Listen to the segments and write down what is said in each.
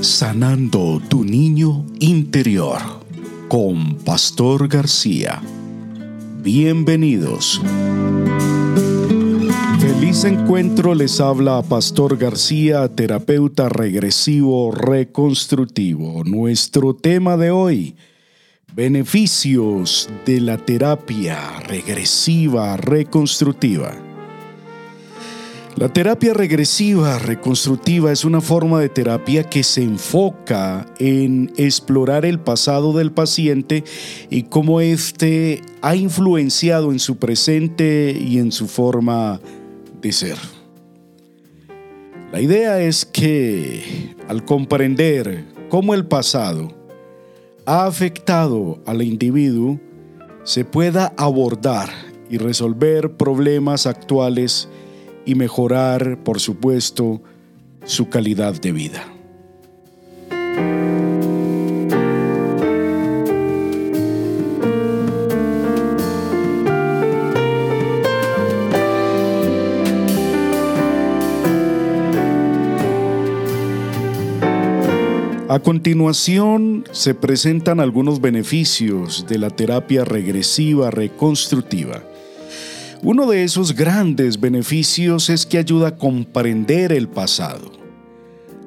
Sanando tu niño interior con Pastor García. Bienvenidos. Feliz encuentro les habla Pastor García, terapeuta regresivo reconstrutivo. Nuestro tema de hoy, beneficios de la terapia regresiva reconstructiva. La terapia regresiva reconstructiva es una forma de terapia que se enfoca en explorar el pasado del paciente y cómo éste ha influenciado en su presente y en su forma de ser. La idea es que al comprender cómo el pasado ha afectado al individuo, se pueda abordar y resolver problemas actuales y mejorar, por supuesto, su calidad de vida. A continuación se presentan algunos beneficios de la terapia regresiva reconstructiva uno de esos grandes beneficios es que ayuda a comprender el pasado.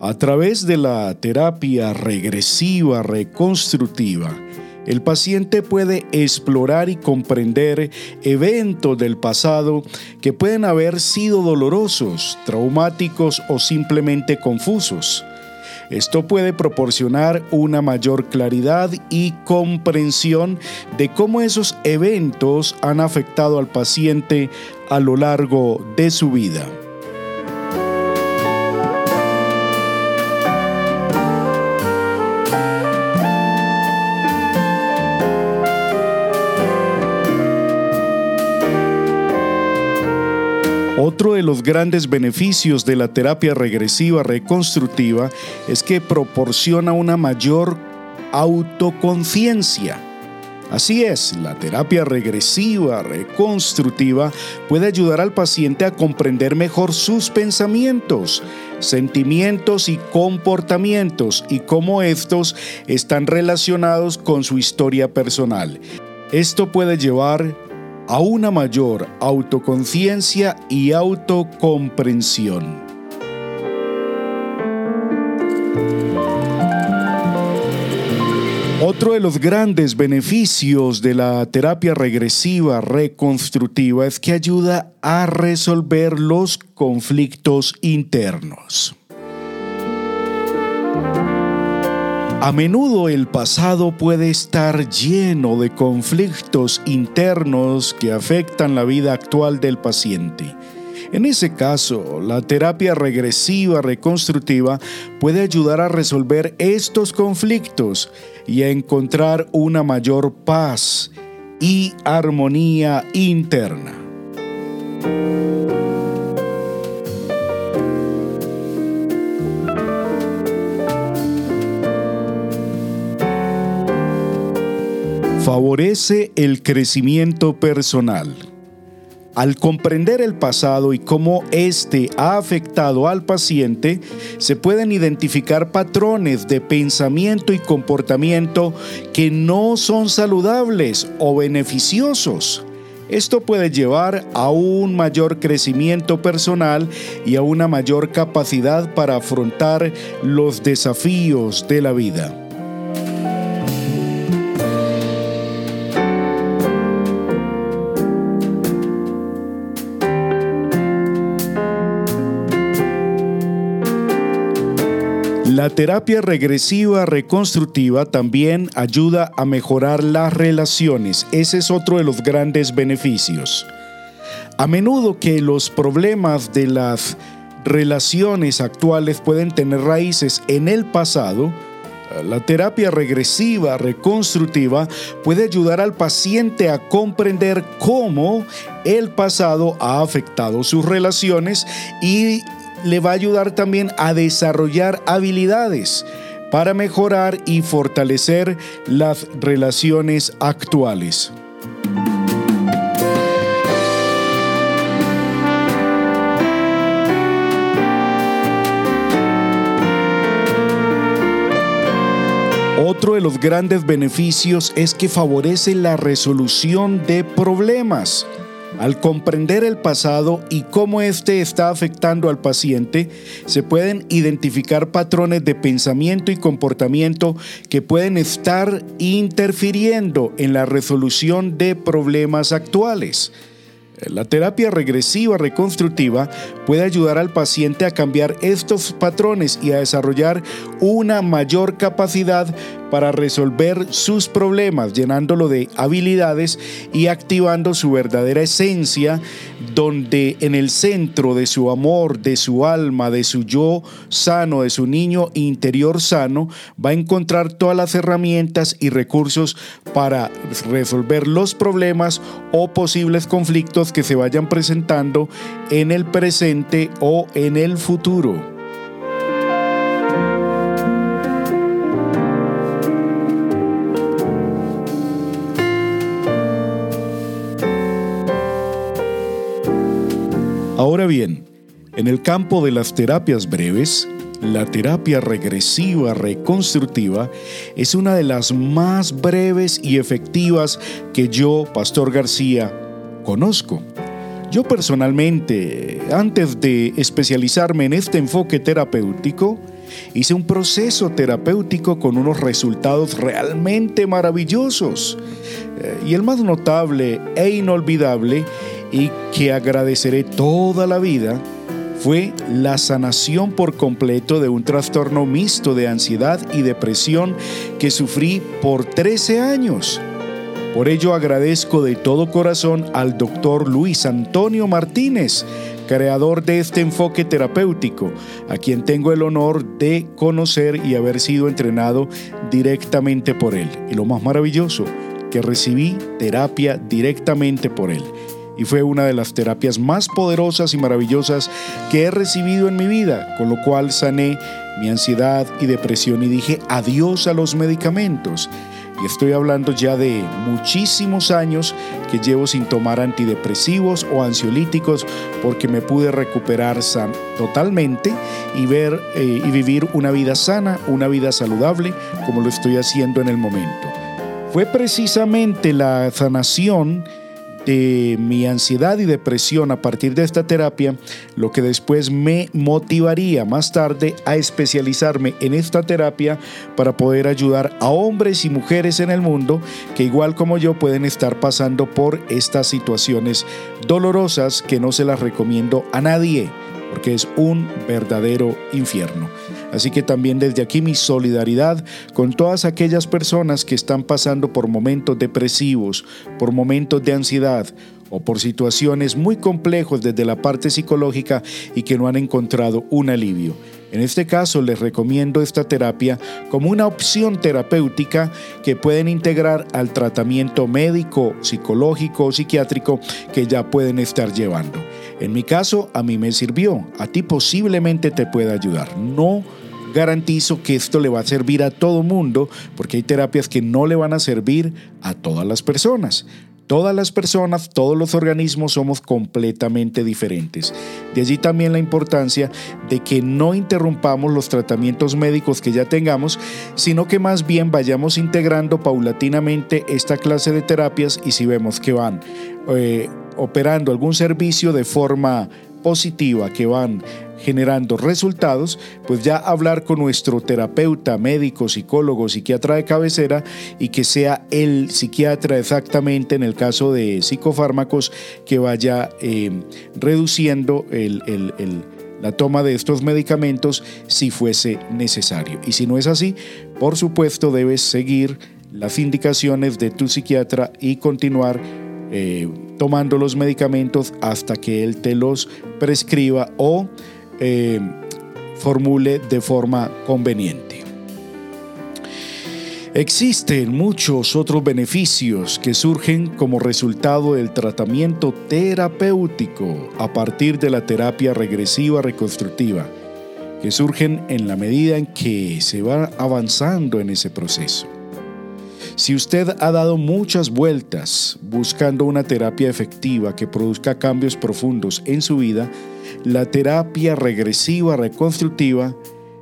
A través de la terapia regresiva reconstructiva, el paciente puede explorar y comprender eventos del pasado que pueden haber sido dolorosos, traumáticos o simplemente confusos. Esto puede proporcionar una mayor claridad y comprensión de cómo esos eventos han afectado al paciente a lo largo de su vida. Los grandes beneficios de la terapia regresiva reconstructiva es que proporciona una mayor autoconciencia. Así es, la terapia regresiva reconstructiva puede ayudar al paciente a comprender mejor sus pensamientos, sentimientos y comportamientos y cómo estos están relacionados con su historia personal. Esto puede llevar a una mayor autoconciencia y autocomprensión. Otro de los grandes beneficios de la terapia regresiva reconstructiva es que ayuda a resolver los conflictos internos. A menudo el pasado puede estar lleno de conflictos internos que afectan la vida actual del paciente. En ese caso, la terapia regresiva reconstructiva puede ayudar a resolver estos conflictos y a encontrar una mayor paz y armonía interna. Favorece el crecimiento personal. Al comprender el pasado y cómo éste ha afectado al paciente, se pueden identificar patrones de pensamiento y comportamiento que no son saludables o beneficiosos. Esto puede llevar a un mayor crecimiento personal y a una mayor capacidad para afrontar los desafíos de la vida. La terapia regresiva reconstructiva también ayuda a mejorar las relaciones. Ese es otro de los grandes beneficios. A menudo que los problemas de las relaciones actuales pueden tener raíces en el pasado, la terapia regresiva reconstructiva puede ayudar al paciente a comprender cómo el pasado ha afectado sus relaciones y le va a ayudar también a desarrollar habilidades para mejorar y fortalecer las relaciones actuales. Otro de los grandes beneficios es que favorece la resolución de problemas. Al comprender el pasado y cómo éste está afectando al paciente, se pueden identificar patrones de pensamiento y comportamiento que pueden estar interfiriendo en la resolución de problemas actuales. La terapia regresiva reconstructiva puede ayudar al paciente a cambiar estos patrones y a desarrollar una mayor capacidad para resolver sus problemas, llenándolo de habilidades y activando su verdadera esencia, donde en el centro de su amor, de su alma, de su yo sano, de su niño interior sano, va a encontrar todas las herramientas y recursos para resolver los problemas o posibles conflictos que se vayan presentando en el presente o en el futuro. Ahora bien, en el campo de las terapias breves, la terapia regresiva reconstructiva es una de las más breves y efectivas que yo, Pastor García, conozco. Yo personalmente, antes de especializarme en este enfoque terapéutico, hice un proceso terapéutico con unos resultados realmente maravillosos. Eh, y el más notable e inolvidable y que agradeceré toda la vida fue la sanación por completo de un trastorno mixto de ansiedad y depresión que sufrí por 13 años. Por ello agradezco de todo corazón al doctor Luis Antonio Martínez, creador de este enfoque terapéutico, a quien tengo el honor de conocer y haber sido entrenado directamente por él. Y lo más maravilloso, que recibí terapia directamente por él y fue una de las terapias más poderosas y maravillosas que he recibido en mi vida, con lo cual sané mi ansiedad y depresión y dije adiós a los medicamentos. Y estoy hablando ya de muchísimos años que llevo sin tomar antidepresivos o ansiolíticos porque me pude recuperar totalmente y ver eh, y vivir una vida sana, una vida saludable como lo estoy haciendo en el momento. Fue precisamente la sanación de mi ansiedad y depresión a partir de esta terapia, lo que después me motivaría más tarde a especializarme en esta terapia para poder ayudar a hombres y mujeres en el mundo que igual como yo pueden estar pasando por estas situaciones dolorosas que no se las recomiendo a nadie porque es un verdadero infierno. Así que también desde aquí mi solidaridad con todas aquellas personas que están pasando por momentos depresivos, por momentos de ansiedad o por situaciones muy complejos desde la parte psicológica y que no han encontrado un alivio. En este caso les recomiendo esta terapia como una opción terapéutica que pueden integrar al tratamiento médico, psicológico o psiquiátrico que ya pueden estar llevando. En mi caso, a mí me sirvió, a ti posiblemente te pueda ayudar. No garantizo que esto le va a servir a todo mundo porque hay terapias que no le van a servir a todas las personas. Todas las personas, todos los organismos somos completamente diferentes. De allí también la importancia de que no interrumpamos los tratamientos médicos que ya tengamos, sino que más bien vayamos integrando paulatinamente esta clase de terapias y si vemos que van eh, operando algún servicio de forma positiva, que van generando resultados, pues ya hablar con nuestro terapeuta, médico, psicólogo, psiquiatra de cabecera y que sea el psiquiatra exactamente en el caso de psicofármacos que vaya eh, reduciendo la toma de estos medicamentos si fuese necesario. Y si no es así, por supuesto debes seguir las indicaciones de tu psiquiatra y continuar eh, tomando los medicamentos hasta que él te los prescriba o eh, formule de forma conveniente. Existen muchos otros beneficios que surgen como resultado del tratamiento terapéutico a partir de la terapia regresiva reconstructiva, que surgen en la medida en que se va avanzando en ese proceso. Si usted ha dado muchas vueltas buscando una terapia efectiva que produzca cambios profundos en su vida, la terapia regresiva reconstructiva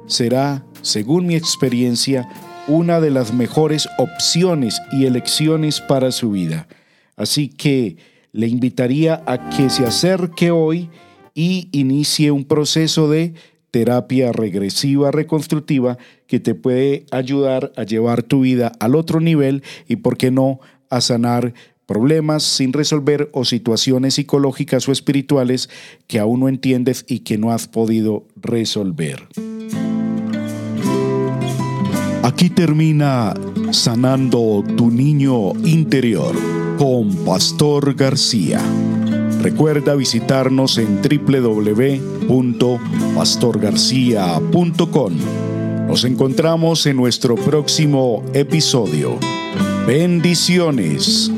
será, según mi experiencia, una de las mejores opciones y elecciones para su vida. Así que le invitaría a que se acerque hoy y inicie un proceso de terapia regresiva reconstructiva que te puede ayudar a llevar tu vida al otro nivel y, por qué no, a sanar problemas sin resolver o situaciones psicológicas o espirituales que aún no entiendes y que no has podido resolver. Aquí termina Sanando tu niño interior con Pastor García. Recuerda visitarnos en www.pastorgarcia.com. Nos encontramos en nuestro próximo episodio. Bendiciones.